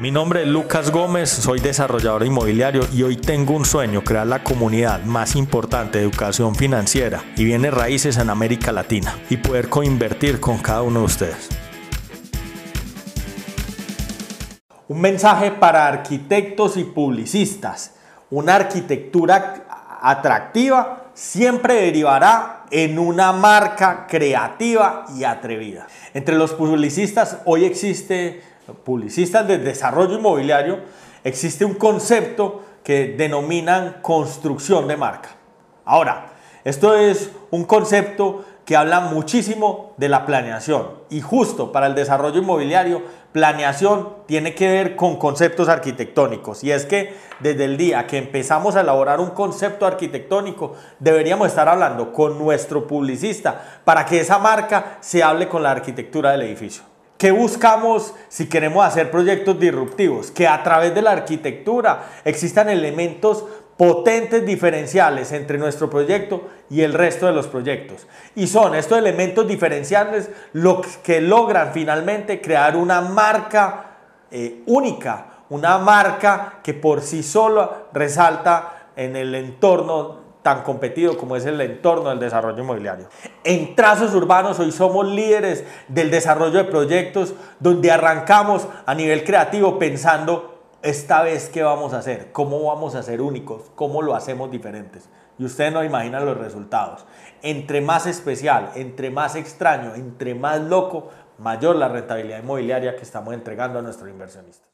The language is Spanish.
Mi nombre es Lucas Gómez, soy desarrollador inmobiliario y hoy tengo un sueño, crear la comunidad más importante de educación financiera y bienes raíces en América Latina y poder coinvertir con cada uno de ustedes. Un mensaje para arquitectos y publicistas. Una arquitectura atractiva siempre derivará en una marca creativa y atrevida. Entre los publicistas hoy existe, publicistas de desarrollo inmobiliario, existe un concepto que denominan construcción de marca. Ahora, esto es un concepto que habla muchísimo de la planeación y justo para el desarrollo inmobiliario, planeación tiene que ver con conceptos arquitectónicos y es que desde el día que empezamos a elaborar un concepto arquitectónico deberíamos estar hablando con nuestro publicista para que esa marca se hable con la arquitectura del edificio. ¿Qué buscamos si queremos hacer proyectos disruptivos? Que a través de la arquitectura existan elementos potentes diferenciales entre nuestro proyecto y el resto de los proyectos. Y son estos elementos diferenciales los que logran finalmente crear una marca eh, única, una marca que por sí sola resalta en el entorno tan competido como es el entorno del desarrollo inmobiliario. En trazos urbanos hoy somos líderes del desarrollo de proyectos donde arrancamos a nivel creativo pensando esta vez qué vamos a hacer, cómo vamos a ser únicos, cómo lo hacemos diferentes. Y ustedes no imaginan los resultados. Entre más especial, entre más extraño, entre más loco, mayor la rentabilidad inmobiliaria que estamos entregando a nuestros inversionistas.